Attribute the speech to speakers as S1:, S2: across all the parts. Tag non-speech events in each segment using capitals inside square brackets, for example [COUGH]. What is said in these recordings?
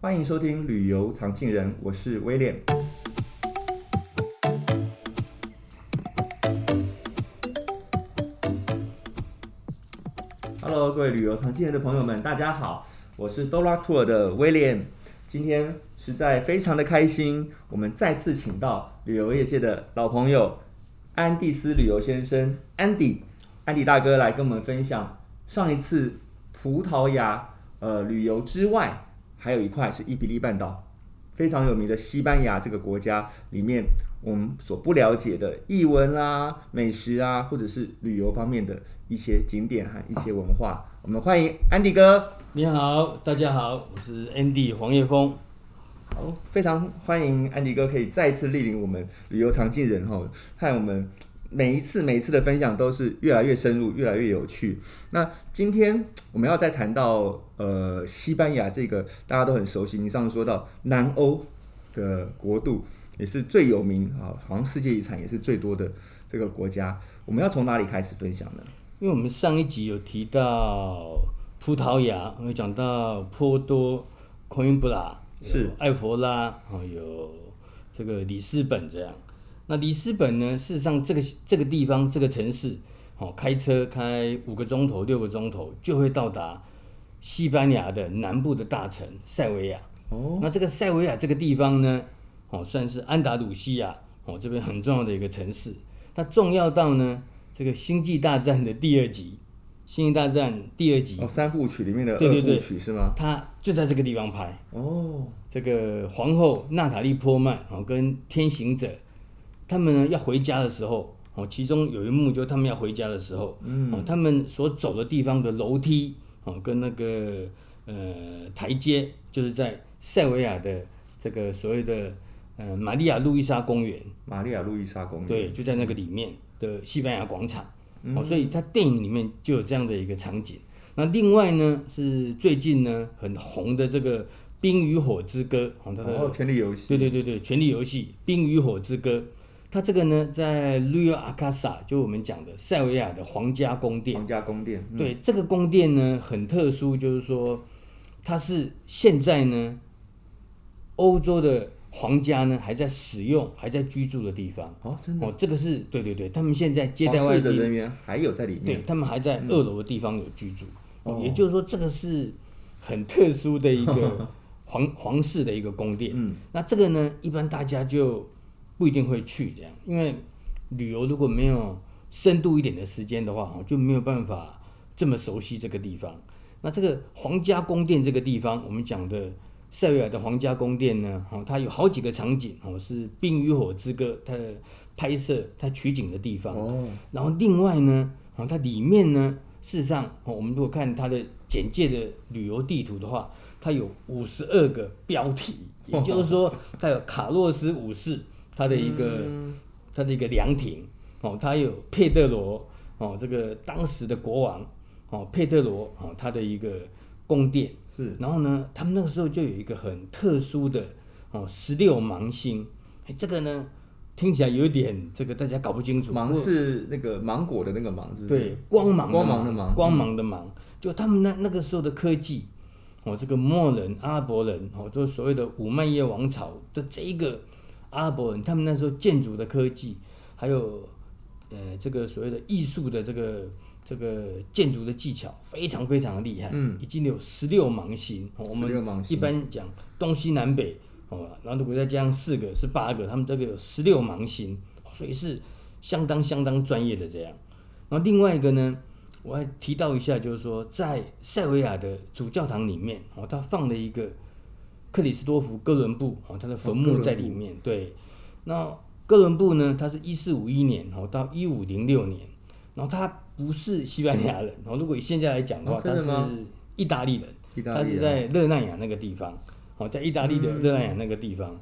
S1: 欢迎收听旅游常进人，我是威廉。Hello，各位旅游常进人的朋友们，大家好，我是 Dora Tour 的威廉。今天实在非常的开心，我们再次请到旅游业界的老朋友安蒂斯旅游先生安迪，安迪大哥来跟我们分享上一次葡萄牙呃旅游之外。还有一块是伊比利半岛，非常有名的西班牙这个国家里面，我们所不了解的艺文啊、美食啊，或者是旅游方面的一些景点和一些文化。我们欢迎安迪哥。
S2: 你好，大家好，我是 Andy 黄叶峰。
S1: 好，非常欢迎安迪哥可以再次莅临我们旅游常进人哈，看我们。每一次每一次的分享都是越来越深入，越来越有趣。那今天我们要再谈到呃西班牙这个大家都很熟悉，你上次说到南欧的国度也是最有名啊，好像世界遗产也是最多的这个国家。我们要从哪里开始分享呢？
S2: 因为我们上一集有提到葡萄牙，我们讲到波多、科恩布拉、是埃佛拉，还有这个里斯本这样。那里斯本呢？事实上，这个这个地方，这个城市，哦，开车开五个钟头、六个钟头就会到达西班牙的南部的大城塞维亚。哦，那这个塞维亚这个地方呢，哦，算是安达鲁西亚哦这边很重要的一个城市。它重要到呢，这个《星际大战》的第二集，《星际大战》第二集
S1: 哦，三部曲里面的二部曲对对对是吗？
S2: 它就在这个地方拍。哦，这个皇后娜塔莉波曼哦跟天行者。他们呢要回家的时候，哦，其中有一幕就是他们要回家的时候，嗯，哦，他们所走的地方的楼梯，哦，跟那个呃台阶，就是在塞维亚的这个所谓的呃玛利亚路易莎公园。
S1: 玛利亚路易莎公园。
S2: 对，就在那个里面的西班牙广场。嗯，哦，所以他电影里面就有这样的一个场景。那另外呢，是最近呢很红的这个《冰与火之歌》，哦，它的
S1: 哦，权力游戏。
S2: 对对对对，权力游戏《冰与火之歌》。它这个呢，在 Rio Acasa，就我们讲的塞维亚的皇家宫殿。
S1: 皇家宫殿。嗯、
S2: 对，这个宫殿呢很特殊，就是说，它是现在呢，欧洲的皇家呢还在使用、还在居住的地方。
S1: 哦，真的。
S2: 哦，这个是对对对，他们现在接待外
S1: 的人员还有在里面。
S2: 对，他们还在二楼的地方有居住。嗯、哦，也就是说，这个是很特殊的一个皇皇室的一个宫殿。嗯，那这个呢，一般大家就。不一定会去这样，因为旅游如果没有深度一点的时间的话，就没有办法这么熟悉这个地方。那这个皇家宫殿这个地方，我们讲的塞维尔的皇家宫殿呢，它有好几个场景，哦，是《冰与火之歌》它的拍摄、它取景的地方。哦。然后另外呢，它里面呢，事实上，我们如果看它的简介的旅游地图的话，它有五十二个标题，也就是说，它有卡洛斯五世。他的一个，他的一个凉亭，哦，他有佩德罗，哦，这个当时的国王，哦，佩德罗，哦，他的一个宫殿。是，然后呢，他们那个时候就有一个很特殊的，哦，十六芒星，哎，这个呢，听起来有一点这个大家搞不清楚，
S1: 芒是那个芒果的那个芒，是不是？
S2: 对，光芒
S1: 光芒的芒，
S2: 光芒的芒，就他们那那个时候的科技，哦，这个莫人、阿拉伯人，哦，就是所谓的武麦叶王朝的这一个。阿拉伯人他们那时候建筑的科技，还有呃这个所谓的艺术的这个这个建筑的技巧，非常非常的厉害。嗯，已经有十六芒星。我们一般讲东西南北，哦，然后如果再加上四个是八个，他们这个有十六芒星，所以是相当相当专业的这样。然后另外一个呢，我还提到一下，就是说在塞维亚的主教堂里面，哦，他放了一个。克里斯多夫哥伦布哦，他的坟墓在里面。对，那哥伦布呢？他是一四五一年哦到一五零六年，然后他不是西班牙人哦。如果以现在来讲的话，他是意大利人，他是在热那亚那个地方哦，在意大利的热那亚那个地方。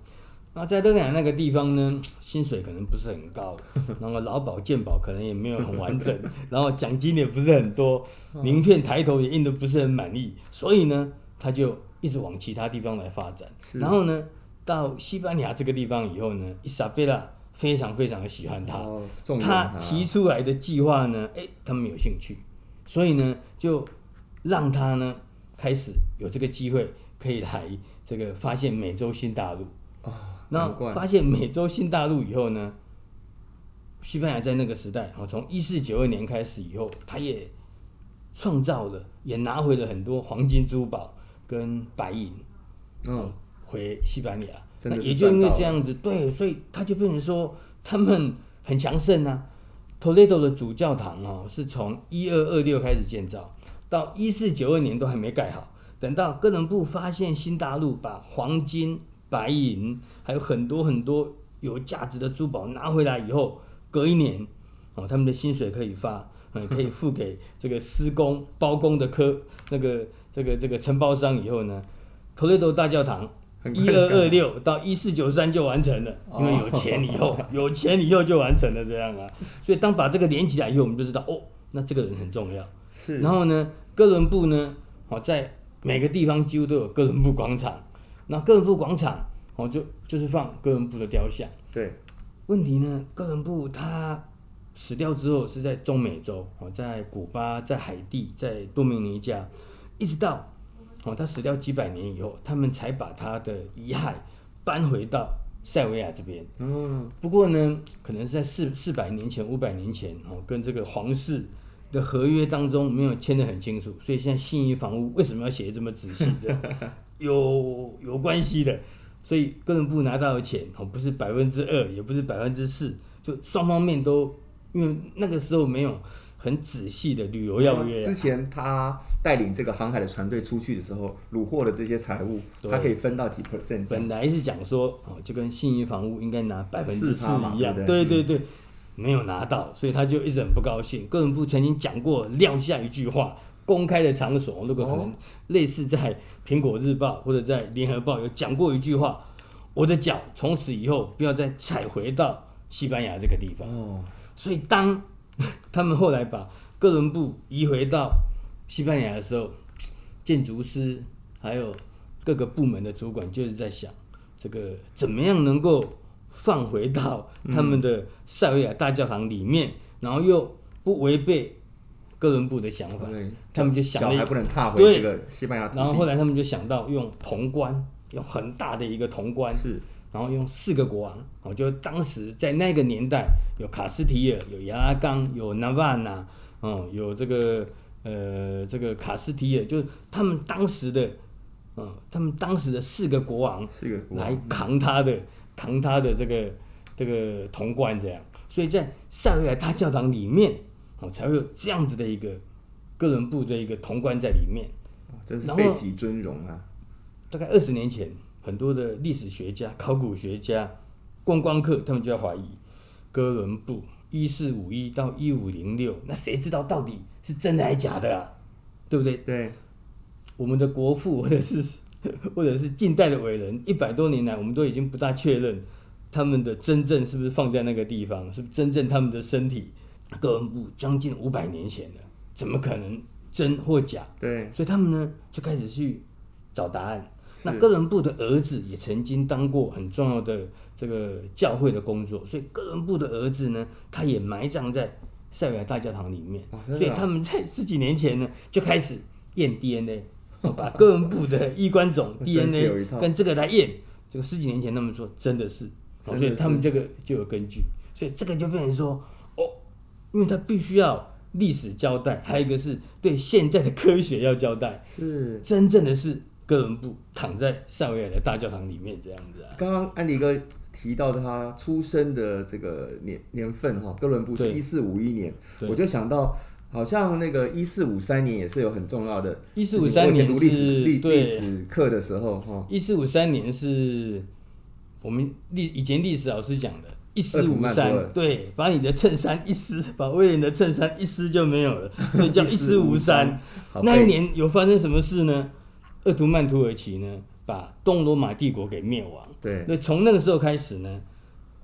S2: 那在热那亚那个地方呢，薪水可能不是很高，然后劳保健保可能也没有很完整，[LAUGHS] 然后奖金也不是很多，名片抬头也印得不是很满意，所以呢，他就。一直往其他地方来发展，然后呢，到西班牙这个地方以后呢，伊莎贝拉非常非常的喜欢他，哦、他，提出来的计划呢，哎，他们有兴趣，所以呢，就让他呢开始有这个机会可以来这个发现美洲新大陆。
S1: 哦，
S2: 那发现美洲新大陆以后呢，西班牙在那个时代，哦，从一四九二年开始以后，他也创造了，也拿回了很多黄金珠宝跟白银，嗯，回西班牙。那也就因为这样子，对，所以他就变成说他们很强盛啊。Toledo 的主教堂哦，是从一二二六开始建造，到一四九二年都还没盖好。等到哥伦布发现新大陆，把黄金、白银还有很多很多有价值的珠宝拿回来以后，隔一年哦，他们的薪水可以发，嗯，可以付给这个施工包工的科那个这个这个承包商以后呢，Toledo 大教堂。一二二六到一四九三就完成了，因为有钱以后，[LAUGHS] 有钱以后就完成了这样啊。所以当把这个连起来以后，我们就知道哦，那这个人很重要。
S1: 是。
S2: 然后呢，哥伦布呢，好在每个地方几乎都有哥伦布广场。那哥伦布广场哦，就就是放哥伦布的雕像。
S1: 对。
S2: 问题呢，哥伦布他死掉之后是在中美洲哦，在古巴、在海地、在多米尼加，一直到。哦，他死掉几百年以后，他们才把他的遗骸搬回到塞维亚这边。嗯，不过呢，可能是在四四百年前、五百年前，哦，跟这个皇室的合约当中没有签得很清楚，所以现在信义房屋为什么要写这么仔细？这样 [LAUGHS] 有有关系的。所以哥伦布拿到的钱，哦，不是百分之二，也不是百分之四，就双方面都，因为那个时候没有。很仔细的旅游要约。
S1: 之前他带领这个航海的船队出去的时候，掳获的这些财物，他可以分到几 percent？
S2: 本来是讲说，哦，就跟信义房屋应该拿百分之四一样，对对对，没有拿到，所以他就一直很不高兴。哥伦布曾经讲过，撂下一句话，公开的场所，如果可能类似在苹果日报或者在联合报有讲过一句话，我的脚从此以后不要再踩回到西班牙这个地方。哦，所以当。[LAUGHS] 他们后来把哥伦布移回到西班牙的时候，建筑师还有各个部门的主管就是在想，这个怎么样能够放回到他们的塞维亚大教堂里面，嗯、然后又不违背哥伦布的想法。他们就想了，
S1: 还不能踏回这个西班牙。
S2: 然后后来他们就想到用铜棺，用很大的一个铜棺。
S1: 是。
S2: 然后用四个国王，哦，就当时在那个年代，有卡斯提尔，有亚拉冈，有纳瓦纳，哦，有这个呃这个卡斯提尔，就是他们当时的，嗯，他们当时的四个国王，
S1: 四个国王
S2: 来扛他的，扛他的这个这个铜冠这样，所以在塞维亚大教堂里面，哦，才会有这样子的一个哥伦布的一个铜冠在里面，
S1: 真是备极尊荣啊！
S2: 大概二十年前。很多的历史学家、考古学家、观光客，他们就要怀疑哥伦布一四五一到一五零六，那谁知道到底是真的还是假的啊？对不对？
S1: 对，
S2: 我们的国父或者是或者是近代的伟人，一百多年来，我们都已经不大确认他们的真正是不是放在那个地方，是不是真正他们的身体。哥伦布将近五百年前的，怎么可能真或假？
S1: 对，
S2: 所以他们呢就开始去找答案。那哥伦布的儿子也曾经当过很重要的这个教会的工作，所以哥伦布的儿子呢，他也埋葬在塞维亚大教堂里面。哦啊、所以他们在十几年前呢，就开始验 DNA，把哥伦布的衣冠冢 [LAUGHS] DNA 跟这个来验。这个十几年前他们说真的是，所以他们这个就有根据。所以这个就变成说，哦，因为他必须要历史交代，还有一个是对现在的科学要交代，是真正的是。哥伦布躺在塞维亚的大教堂里面，这样子啊。
S1: 刚刚安迪哥提到他出生的这个年年份哈，哥伦布是一四五一年，我就想到好像那个一四五三年也是有很重要的。
S2: 一四五三年是历
S1: 史历历史课的时候哈。
S2: 一四五三年是我们历以前历史老师讲的，一四五三对，把你的衬衫一撕，把威廉的衬衫一撕就没有了，所以叫 [LAUGHS] 一四五三。那一年有发生什么事呢？鄂图曼土耳其呢，把东罗马帝国给灭亡。
S1: 对，
S2: 那从那个时候开始呢，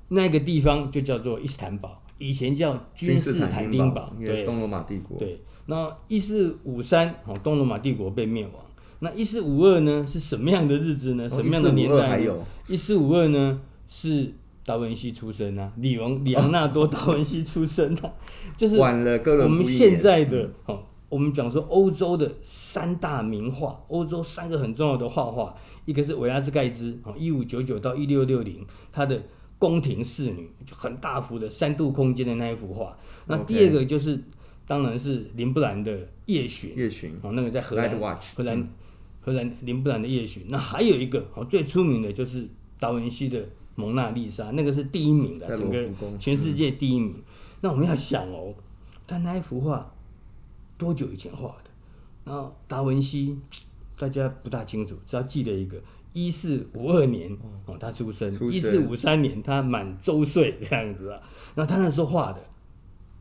S2: 那个地方就叫做伊斯坦堡，以前叫君士坦丁堡。
S1: 对，东罗马帝国。
S2: 对，那一四五三，哦，东罗马帝国被灭亡。那一四五二呢，是什么样的日子呢？什么样的年代呢？一四五二呢，是达文西出生啊，里昂里昂纳多达文西出生啊，就是晚了个我们现在的哦。我们讲说欧洲的三大名画，欧洲三个很重要的画画，一个是维拉斯盖兹，哦，一五九九到一六六零，他的宫廷侍女就很大幅的三度空间的那一幅画。那第二个就是，当然是林布兰的夜巡，
S1: 夜巡
S2: 哦，那个在荷兰，荷兰，
S1: 嗯、
S2: 荷兰林布兰的夜巡。那还有一个哦，最出名的就是达文西的蒙娜丽莎，那个是第一名的，整个全世界第一名。嗯、那我们要想哦，他那一幅画多久以前画的？然后达文西大家不大清楚，只要记得一个。一四五二年哦，他出生。一四五三年他满周岁这样子啊。那他那时候画的，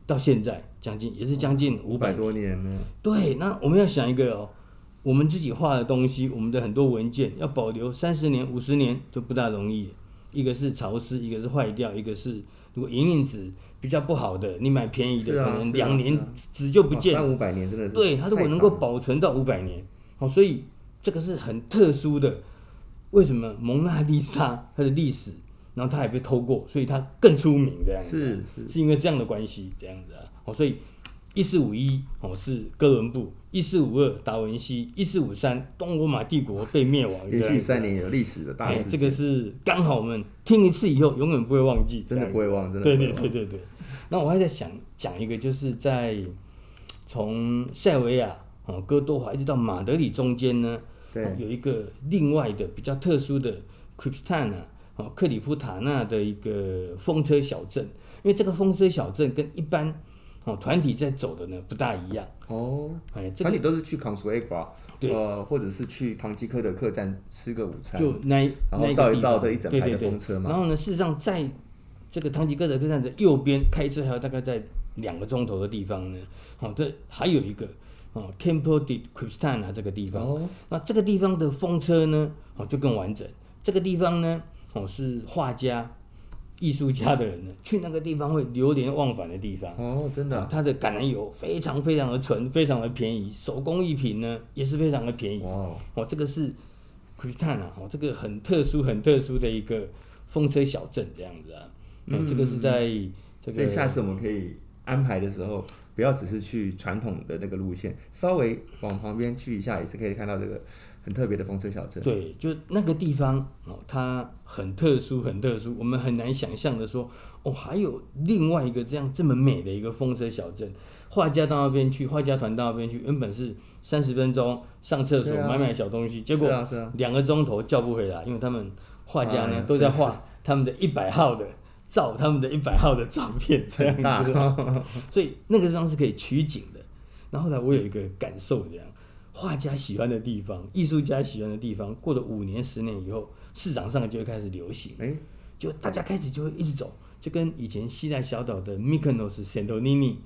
S2: 到现在将近也是将近五百
S1: 多年了。
S2: 对，那我们要想一个哦，我们自己画的东西，我们的很多文件要保留三十年、五十年就不大容易。一个是潮湿，一个是坏掉，一个是如果影印纸比较不好的，你买便宜的，可能两年纸就不见。
S1: 三五百年真的是。
S2: 对，它如果能够保存到五百年，好，所以这个是很特殊的。为什么蒙娜丽莎它的历史，然后它还被偷过，所以它更出名这样子，是是，是因为这样的关系这样子啊，哦，所以一四五一哦是哥伦布，一四五二达文西，一四五三东罗马帝国被灭亡，
S1: 连续三年有历史的大事，
S2: 这个是刚好我们听一次以后永远不会忘记，
S1: 真的不会忘，真的
S2: 对对对对对。那我还在想讲一个，就是在从塞维亚哦哥多华一直到马德里中间呢。对、哦，有一个另外的比较特殊的 Criptana 哦，克里夫塔纳的一个风车小镇，因为这个风车小镇跟一般哦团体在走的呢不大一样。
S1: 哦，哎，这个、团体都是去 Consuegra 对，呃，或者是去唐吉诃德客栈吃个午餐，
S2: 就那
S1: 然后照一照这一整排的风车嘛，
S2: 然后呢，事实上在这个唐吉诃德客栈的右边开车还有大概在两个钟头的地方呢，哦，这还有一个。哦，Campo di Cristana 这个地方，哦，那这个地方的风车呢，哦就更完整。这个地方呢，哦是画家、艺术家的人呢，去那个地方会流连忘返的地方。
S1: 哦，真的，啊，
S2: 它的橄榄油非常非常的纯，非常的便宜，手工艺品呢也是非常的便宜。哦，哦，这个是 Cristana 哦，这个很特殊、很特殊的一个风车小镇这样子啊。嗯，这个是在这个。
S1: 所以下次我们可以安排的时候。不要只是去传统的那个路线，稍微往旁边去一下，也是可以看到这个很特别的风车小镇。
S2: 对，就那个地方哦，它很特殊，很特殊，我们很难想象的说，哦，还有另外一个这样这么美的一个风车小镇。画家到那边去，画家团到那边去，原本是三十分钟上厕所、啊、买买小东西，结果两个钟头叫不回来，因为他们画家呢、啊、都在画他们的一百号的。照他们的一百号的照片这样子，[LAUGHS] 所以那个地方是可以取景的。然后呢，我有一个感受，这样画家喜欢的地方，艺术家喜欢的地方，过了五年、十年以后，市场上就会开始流行。哎，就大家开始就会一直走，就跟以前希腊小岛的 Mykonos、Santorini，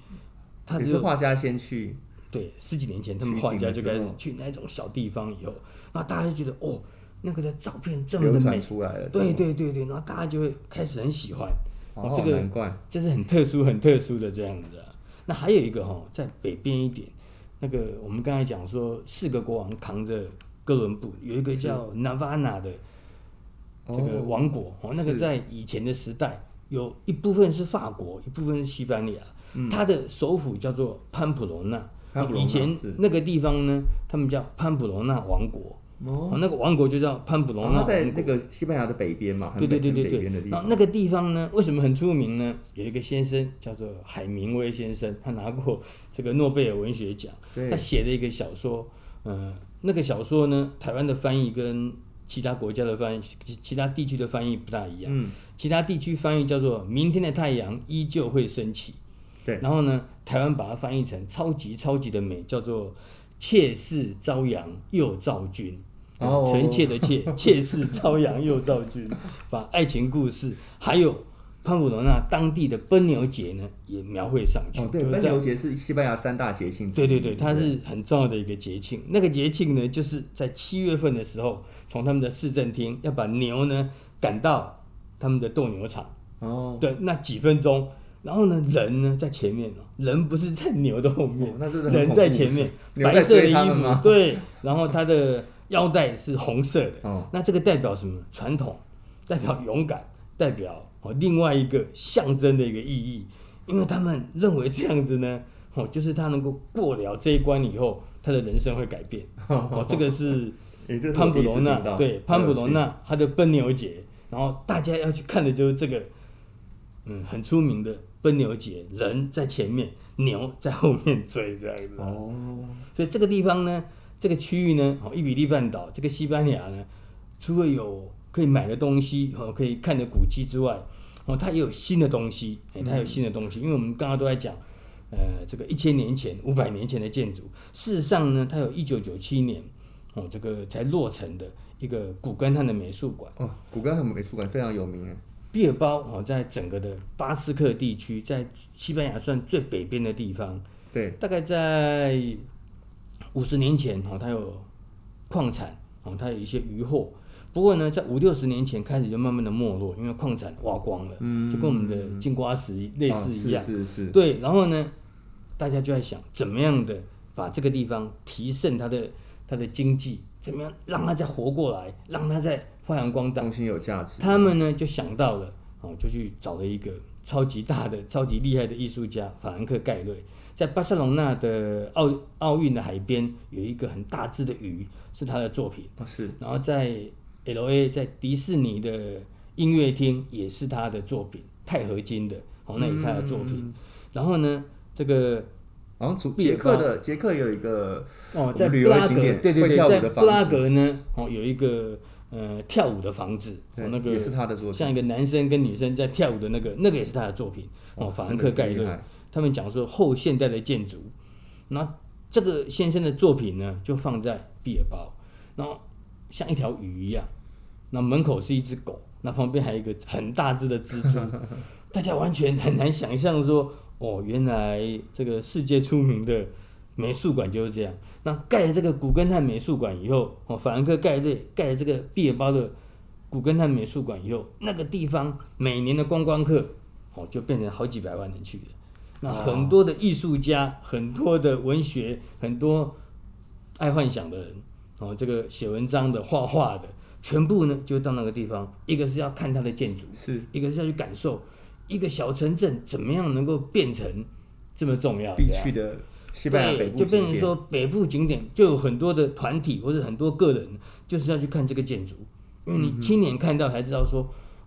S1: 他是画家先去。
S2: 对，十几年前他们画家就开始去那种小地方以后，然后大家就觉得哦。那个的照片这么的美，
S1: 出来了，
S2: 对对对对，然后大家就会开始很喜欢。
S1: 哦，这个难怪，
S2: 这是很特殊、很特殊的这样子。那还有一个哈，在北边一点，那个我们刚才讲说，四个国王扛着哥伦布，有一个叫纳瓦纳的这个王国。哦，那个在以前的时代，有一部分是法国，一部分是西班牙。它的首府叫做潘普罗纳。以前那个地方呢，他们叫潘普罗纳王国。哦，那个王国就叫潘普隆纳，
S1: 在那个西班牙的北边嘛，
S2: 对对对对对。然后那个地方呢，为什么很出名呢？有一个先生叫做海明威先生，他拿过这个诺贝尔文学奖。对。他写了一个小说，嗯，那个小说呢，台湾的翻译跟其他国家的翻译、其他地区的翻译不大一样。嗯。其他地区翻译叫做“明天的太阳依旧会升起”，对。然后呢，台湾把它翻译成“超级超级的美”，叫做。妾室朝阳又照君，臣妾的妾，[LAUGHS] 妾室朝阳又照君，把爱情故事还有潘普罗纳当地的奔牛节呢，也描绘上去。
S1: 哦，对，奔牛节是西班牙三大节庆。
S2: 对对对，它是很重要的一个节庆。那个节庆呢，就是在七月份的时候，从他们的市政厅要把牛呢赶到他们的斗牛场。哦，对，那几分钟。然后呢，人呢在前面，人不是在牛的后面，哦、人在前面，白色的衣服，对，然后他的腰带是红色的，哦、那这个代表什么？传统，代表勇敢，代表哦另外一个象征的一个意义，因为他们认为这样子呢，哦，就是他能够过了这一关以后，他的人生会改变。[LAUGHS] 哦，这个是潘普罗纳，对，潘普罗纳他的奔牛节，然后大家要去看的就是这个，嗯，很出名的奔牛节，人在前面，牛在后面追这样子。哦，所以这个地方呢，这个区域呢，哦，伊比利半岛这个西班牙呢，除了有可以买的东西和可以看的古迹之外，哦，它也有新的东西，哎，它有新的东西，因为我们刚刚都在讲。呃，这个一千年前、五百年前的建筑，事实上呢，它有一九九七年哦，这个才落成的一个古根汉的美术馆。
S1: 哦，古根汉美术馆非常有名诶。
S2: 毕尔包哦，在整个的巴斯克地区，在西班牙算最北边的地方。
S1: 对，
S2: 大概在五十年前哦，它有矿产哦，它有一些渔获。不过呢，在五六十年前开始就慢慢的没落，因为矿产挖光了，嗯，就跟我们的金瓜石类似一样，
S1: 哦、是是是，
S2: 对。然后呢，大家就在想，怎么样的把这个地方提升它的它的经济，怎么样让它再活过来，让它再发扬光大，
S1: 重新有价值。
S2: 他们呢就想到了，哦，就去找了一个超级大的、超级厉害的艺术家法兰克盖瑞，在巴塞隆纳的奥奥运的海边有一个很大只的鱼，是他的作品，
S1: 哦、是。
S2: 然后在 L.A. 在迪士尼的音乐厅也是他的作品，钛合金的，哦，那也是他的作品。嗯、然后呢，这个，
S1: 然后捷克的捷克有一个
S2: 哦，在布拉格，对对对，在布拉格呢，哦，有一个呃跳舞的房子，哦，那个
S1: 也是他的作品，
S2: 像一个男生跟女生在跳舞的那个，那个也是他的作品。哦，法兰克盖勒，他们讲说后现代的建筑，那这个先生的作品呢，就放在毕尔包，然后像一条鱼一样。那门口是一只狗，那旁边还有一个很大只的蜘蛛，[LAUGHS] 大家完全很难想象说，哦，原来这个世界出名的美术馆就是这样。那盖了这个古根汉美术馆以后，哦，法兰克盖瑞盖了这个毕尔包的古根汉美术馆以后，那个地方每年的观光客，哦，就变成好几百万人去的。那很多的艺术家，很多的文学，很多爱幻想的人，哦，这个写文章的、画画的。全部呢，就到那个地方，一个是要看它的建筑，
S1: 是
S2: 一个是要去感受一个小城镇怎么样能够变成这么重要
S1: 必去的西班牙北部
S2: 就变成说北部景点就有很多的团体或者很多个人，就是要去看这个建筑，因为你亲眼看到才知道说，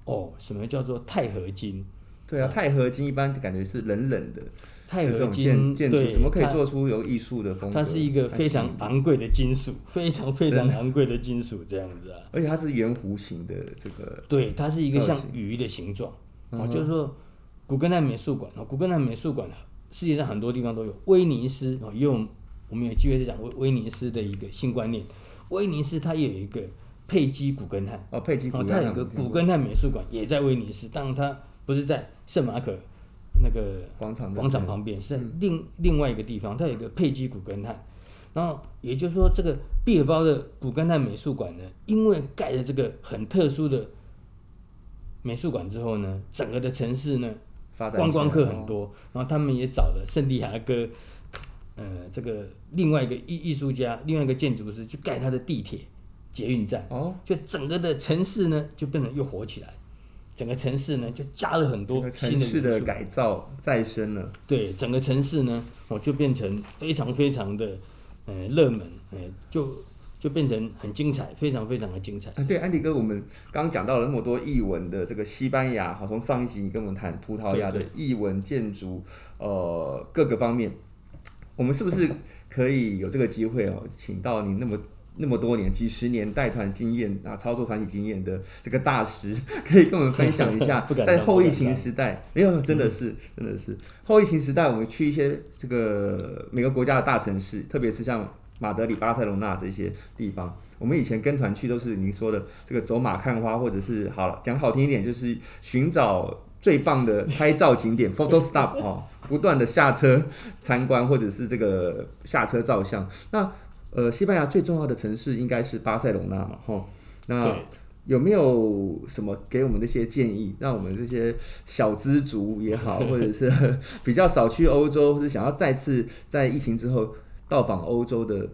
S2: 嗯、哦，什么叫做钛合金？
S1: 对啊，钛合金一般感觉是冷冷的。
S2: 钛合金
S1: 建筑怎么可以做出有艺术的风格？
S2: 它是一个非常昂贵的金属，非常非常昂贵的金属这样子啊。
S1: 而且它是圆弧形的这个。
S2: 对，它是一个像鱼的形状。哦，就是说，古根汉美术馆啊，古根汉美术馆世界上很多地方都有。威尼斯啊，因为我们有机会在讲威威尼斯的一个新观念。威尼斯它也有一个佩基古根汉
S1: 哦，佩基古根汉，
S2: 它有个古根汉美术馆也在威尼斯，当然它不是在圣马可。那个广场广场旁边是另、嗯、另外一个地方，它有一个佩基古根汉，然后也就是说，这个毕尔包的古根汉美术馆呢，因为盖了这个很特殊的美术馆之后呢，整个的城市呢，观光客很多，然后他们也找了圣地亚哥，呃，这个另外一个艺艺术家，另外一个建筑师去盖他的地铁捷运站，哦，就整个的城市呢，就变得又火起来。整个城市呢，就加了很多新的城市
S1: 的改造再生了。
S2: 对，整个城市呢，哦，就变成非常非常的呃热门，呃，就就变成很精彩，非常非常的精彩。
S1: 啊，对，安迪哥，我们刚刚讲到了那么多译文的这个西班牙，好，从上一集你跟我们谈葡萄牙的译文建筑，呃，各个方面，我们是不是可以有这个机会哦，请到你那么。那么多年、几十年带团经验啊，操作团体经验的这个大师，[LAUGHS] 可以跟我们分享一下，[LAUGHS] 在后疫情时代，没有，真的是，真的是后疫情时代，我们去一些这个每个国家的大城市，特别是像马德里、巴塞罗那这些地方，我们以前跟团去都是您说的这个走马看花，或者是好了讲好听一点，就是寻找最棒的拍照景点 [LAUGHS] （photo stop） 哦，不断的下车参观，或者是这个下车照相。那呃，西班牙最重要的城市应该是巴塞隆纳嘛，吼。那有没有什么给我们的一些建议，让我们这些小资族也好，或者是 [LAUGHS] 比较少去欧洲，或者想要再次在疫情之后到访欧洲的，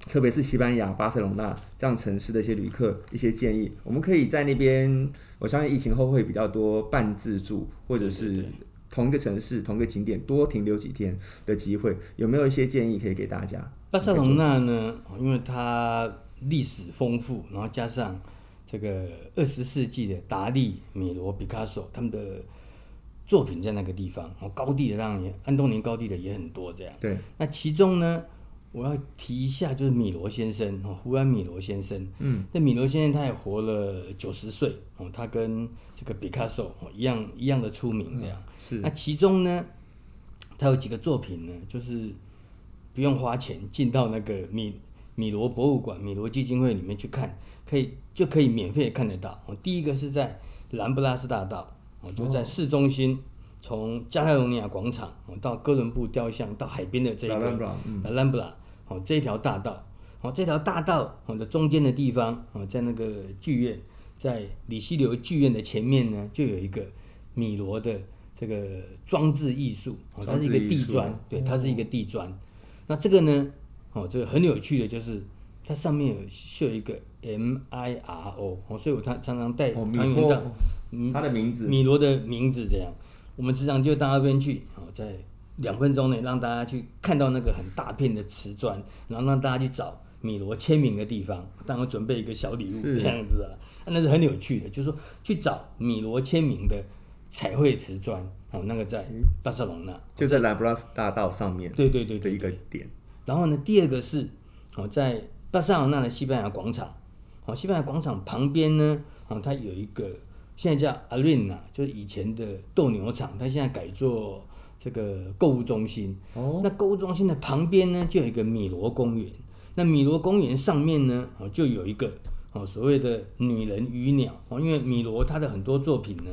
S1: 特别是西班牙巴塞隆纳这样城市的一些旅客一些建议？我们可以在那边，我相信疫情后会比较多半自助或者是同一个城市、同一个景点多停留几天的机会，有没有一些建议可以给大家？
S2: 巴塞隆纳呢，因为它历史丰富，然后加上这个二十世纪的达利、米罗、毕卡索他们的作品在那个地方，哦，高地的当然，安东尼高地的也很多这样。
S1: 对，
S2: 那其中呢，我要提一下，就是米罗先生哦，胡安米罗先生。嗯，那米罗先生他也活了九十岁哦，他跟这个毕卡索哦一样一样的出名这样。嗯、是。那其中呢，他有几个作品呢，就是不用花钱进到那个米米罗博物馆、米罗基金会里面去看，可以就可以免费看得到。哦，第一个是在兰布拉斯大道。哦就在市中心，从加泰罗尼亚广场到哥伦布雕像到海边的这个拉兰布拉，哦，这条大道，哦，这条大道的中间的地方，哦，在那个剧院，在里希流剧院的前面呢，就有一个米罗的这个装置艺术，哦，它是一个地砖，对，它是一个地砖。那这个呢，哦，这个很有趣的就是，它上面有绣一个 M I R O，哦，所以我常常常带团员到。
S1: 他的名字，
S2: 米罗的名字这样，我们时常就到那边去，哦，在两分钟内让大家去看到那个很大片的瓷砖，然后让大家去找米罗签名的地方，当我准备一个小礼物这样子啊，那是很有趣的，就是说去找米罗签名的彩绘瓷砖，哦，那个在巴塞隆那，
S1: 就在拉布拉斯大道上面，
S2: 对对对，
S1: 的一个点。
S2: 然后呢，第二个是哦，在巴塞隆那的西班牙广场，哦，西班牙广场旁边呢，哦，它有一个。现在叫 Arena，就是以前的斗牛场，它现在改做这个购物中心。哦，那购物中心的旁边呢，就有一个米罗公园。那米罗公园上面呢，哦，就有一个哦所谓的女人与鸟哦，因为米罗他的很多作品呢，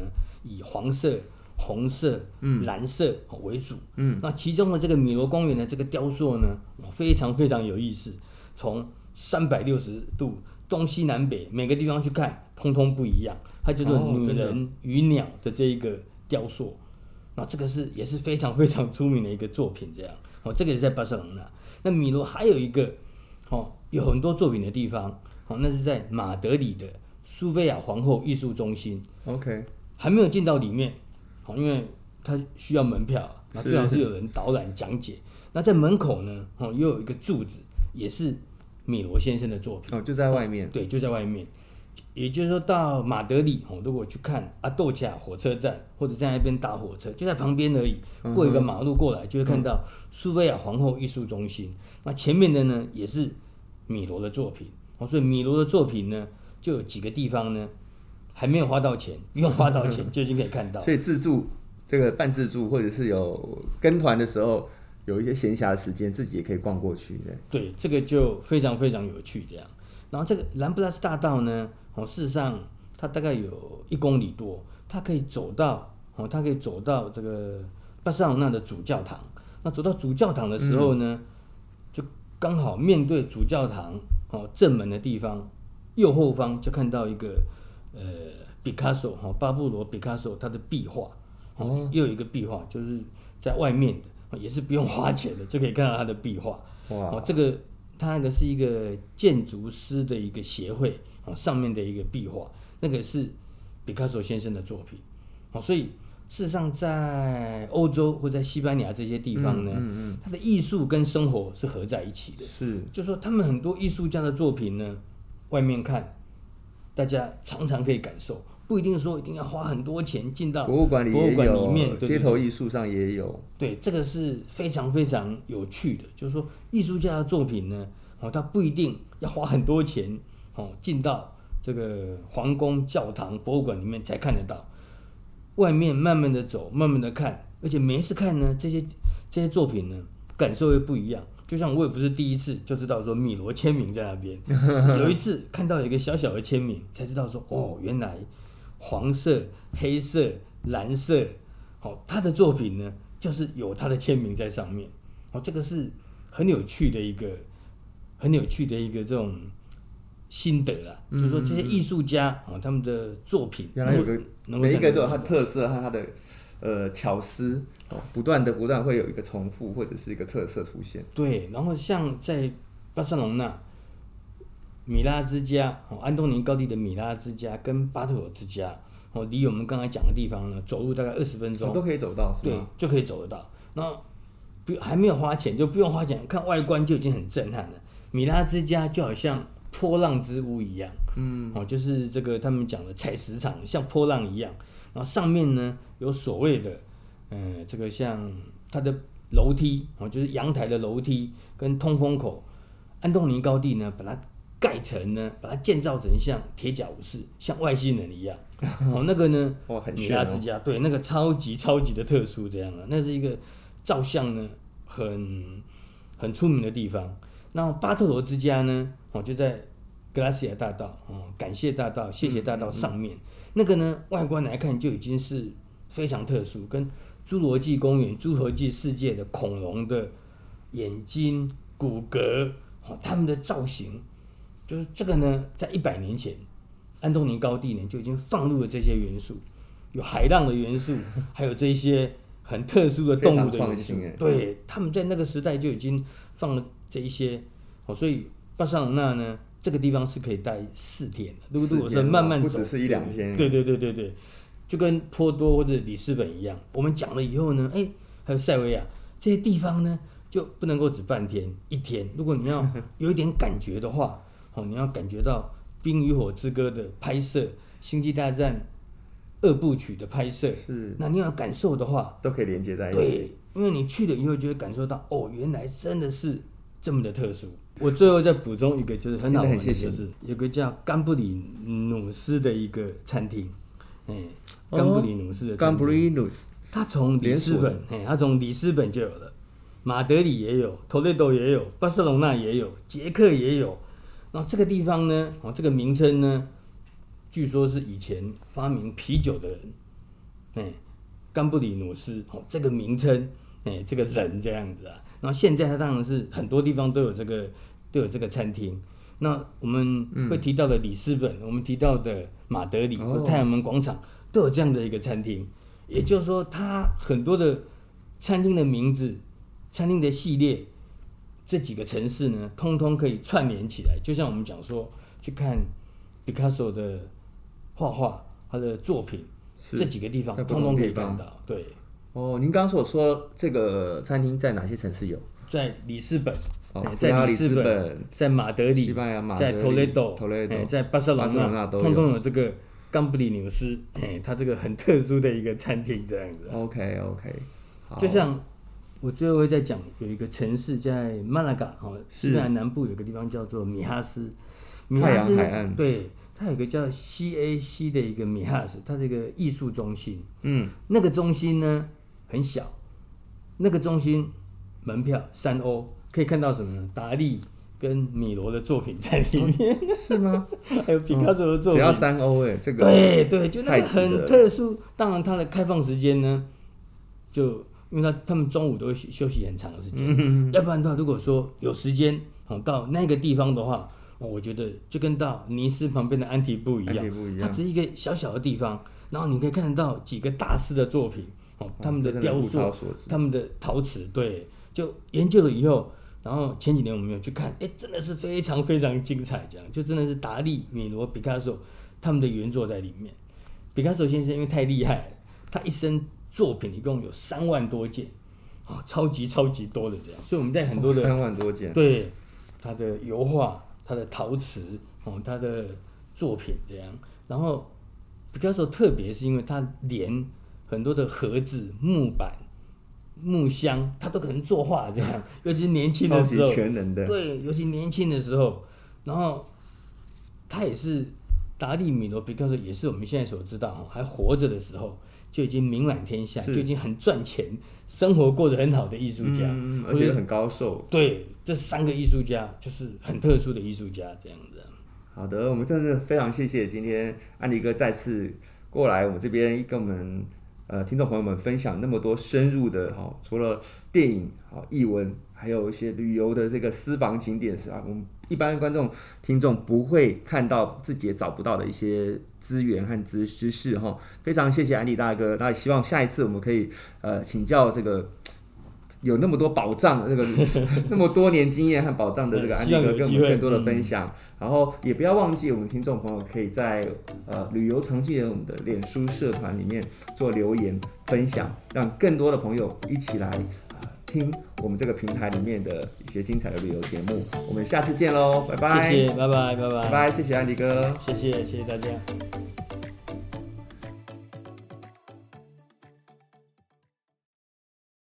S2: 以黄色、红色、嗯、蓝色为主。嗯，那其中的这个米罗公园的这个雕塑呢，非常非常有意思，从三百六十度东西南北每个地方去看，通通不一样。它叫做女人与鸟的这一个雕塑，那、哦、这个是也是非常非常出名的一个作品，这样哦，这个也是在巴塞隆纳。那米罗还有一个哦，有很多作品的地方，哦，那是在马德里的苏菲亚皇后艺术中心。OK，还没有进到里面，哦，因为它需要门票，那最好是有人导览讲解。那在门口呢，哦，又有一个柱子，也是米罗先生的作品。
S1: 哦，就在外面。
S2: 对，就在外面。也就是说，到马德里哦，如果去看阿豆恰火车站，或者在那边搭火车，就在旁边而已，过一个马路过来，就会看到苏菲亚皇后艺术中心。那前面的呢，也是米罗的作品哦，所以米罗的作品呢，就有几个地方呢，还没有花到钱，不用花到钱 [LAUGHS] 就已经可以看到。
S1: 所以自助这个半自助，或者是有跟团的时候，有一些闲暇的时间，自己也可以逛过去。
S2: 对，对，这个就非常非常有趣这样。然后这个兰布拉斯大道呢，哦，事实上它大概有一公里多，它可以走到哦，它可以走到这个巴塞罗那的主教堂。那走到主教堂的时候呢，嗯、就刚好面对主教堂哦正门的地方，右后方就看到一个呃毕卡索哈巴布罗毕卡索他的壁画哦，又有一个壁画就是在外面的，也是不用花钱的就可以看到他的壁画哇，哦，这个。它那个是一个建筑师的一个协会啊，上面的一个壁画，那个是毕卡索先生的作品，哦，所以事实上在欧洲或在西班牙这些地方呢，嗯嗯嗯，它的艺术跟生活是合在一起的，是，就说他们很多艺术家的作品呢，外面看，大家常常可以感受。不一定说一定要花很多钱进到博物馆里，博物馆里面，
S1: 街头艺术上也有。
S2: 对，这个是非常非常有趣的，就是说艺术家的作品呢，哦，他不一定要花很多钱，哦，进到这个皇宫、教堂、博物馆里面才看得到。外面慢慢的走，慢慢的看，而且每一次看呢，这些 [LAUGHS] 这些作品呢，感受又不一样。就像我也不是第一次就知道说米罗签名在那边，[LAUGHS] 有一次看到有一个小小的签名，才知道说哦，原来。黄色、黑色、蓝色，哦，他的作品呢，就是有他的签名在上面，哦，这个是很有趣的一个，很有趣的一个这种心得啦。嗯、就是说这些艺术家哦，他们的作品
S1: 原来有个每一个都有它特色和它的呃巧思，哦，不断的不断会有一个重复或者是一个特色出现。
S2: 对，然后像在巴塞隆纳。米拉之家，哦，安东尼高地的米拉之家跟巴特尔之家，哦，离我们刚才讲的地方呢，走路大概二十分钟，
S1: 都可以走到，是
S2: 对，就可以走得到。那不还没有花钱，就不用花钱，看外观就已经很震撼了。米拉之家就好像波浪之屋一样，嗯，哦，就是这个他们讲的采石场，像波浪一样。然后上面呢有所谓的，嗯、呃，这个像它的楼梯哦，就是阳台的楼梯跟通风口。安东尼高地呢，把它盖成呢，把它建造成像铁甲武士，像外星人一样。[LAUGHS] 哦，那个呢，
S1: 哇，很
S2: 米拉之家，对，那个超级超级的特殊，这样的，那是一个照相呢很很出名的地方。那巴特罗之家呢，哦，就在格拉西亚大道，哦，感谢大道，谢谢大道上面。嗯嗯那个呢，外观来看就已经是非常特殊，跟侏罗纪公园、侏罗纪世界的恐龙的眼睛、骨骼，哦，他们的造型，就是这个呢，在一百年前，安东尼高地呢就已经放入了这些元素，有海浪的元素，[LAUGHS] 还有这些很特殊的动物的元素。对，他们在那个时代就已经放了这一些，哦，所以巴塞罗那呢。这个地方是可以待四天的，如果我是慢慢走，
S1: 不只是一两天。
S2: 对对对对对，就跟波多或者里斯本一样。我们讲了以后呢，哎，还有塞维亚这些地方呢，就不能够只半天一天。如果你要有一点感觉的话，哦，你要感觉到《冰与火之歌》的拍摄，《星际大战》二部曲的拍摄，
S1: 是，
S2: 那你要感受的话，
S1: 都可以连接在一起。
S2: 对，因为你去了以后就会感受到，哦，原来真的是这么的特殊。我最后再补充一个，就是很好玩的，就是有个叫甘布里努斯的一个餐厅，哎，甘布里努斯的，甘布里努斯，他从里斯本，哎，他从里斯本就有了，马德里也有，托雷多也有，巴塞隆纳也有，捷克也有。然后这个地方呢，哦，这个名称呢，据说是以前发明啤酒的人，哎，甘布里努斯，哦，这个名称，哎，这个人这样子啊。然后现在它当然是很多地方都有这个都有这个餐厅。那我们会提到的里斯本，嗯、我们提到的马德里或太阳门广场都有这样的一个餐厅。也就是说，它很多的餐厅的名字、餐厅的系列，这几个城市呢，通通可以串联起来。就像我们讲说，去看毕卡索的画画，他的作品，这几个地方通通可以看到。对。
S1: 哦，您刚刚所说这个餐厅在哪些城市有？
S2: 在里斯本，在里斯本，在马德里，在托雷多，在巴塞罗那，通通有这个冈布里纽斯，哎，它这个很特殊的一个餐厅这样子。
S1: OK OK，
S2: 就像我最后会再讲，有一个城市在马拉嘎，哈，西班牙南部有个地方叫做米哈斯，米哈斯海岸，对，它有个叫 CAC 的一个米哈斯，它这个艺术中心，嗯，那个中心呢？很小，那个中心门票三欧，可以看到什么呢？达利跟米罗的作品在里面，
S1: 哦、是吗？[LAUGHS]
S2: 还有毕卡索的作品，只
S1: 要三欧哎，这个
S2: 对对，就那个很特殊。当然，它的开放时间呢，就因为他他们中午都会休息很长的时间，嗯、要不然的话，如果说有时间到那个地方的话，我觉得就跟到尼斯旁边的安提布一样，不一样，它只是一个小小的地方，然后你可以看得到几个大师的作品。哦，他们的雕塑，他们的陶瓷，对，就研究了以后，然后前几年我们有去看，哎，真的是非常非常精彩，这样就真的是达利、米罗、毕卡索他们的原作在里面。毕卡索先生因为太厉害了，他一生作品一共有三万多件，啊，超级超级多的这样，所以我们在很多的
S1: 三万多件，
S2: 对，他的油画、他的陶瓷，哦，他的作品这样，然后毕加索特别是因为他连。很多的盒子、木板、木箱，他都可能作画这样，[LAUGHS] 尤其年轻的时候，
S1: 全能的。
S2: 对，尤其年轻的时候，然后他也是达利、米罗、毕卡索，也是我们现在所知道，还活着的时候就已经名满天下，就已经很赚钱，生活过得很好的艺术家，
S1: 嗯，而且很高寿。
S2: 对，这三个艺术家就是很特殊的艺术家，这样子。
S1: 好的，我们真的非常谢谢今天安迪哥再次过来我们这边跟我们。呃，听众朋友们分享那么多深入的哈，除了电影啊、艺文，还有一些旅游的这个私房景点是啊，我们一般观众听众不会看到，自己也找不到的一些资源和知知识哈。非常谢谢安迪大哥，那也希望下一次我们可以呃请教这个有那么多宝藏的这个 [LAUGHS] 那么多年经验和宝藏的这个安迪哥跟我们更多的分享，然后也不要忘记我们听众朋友可以在呃旅游常记人我们的脸书社团里面做留言分享，让更多的朋友一起来听我们这个平台里面的一些精彩的旅游节目。我们下次见喽，拜拜！
S2: 谢谢，拜拜，拜拜，
S1: 拜拜，谢谢安迪哥，
S2: 谢谢，谢谢大家。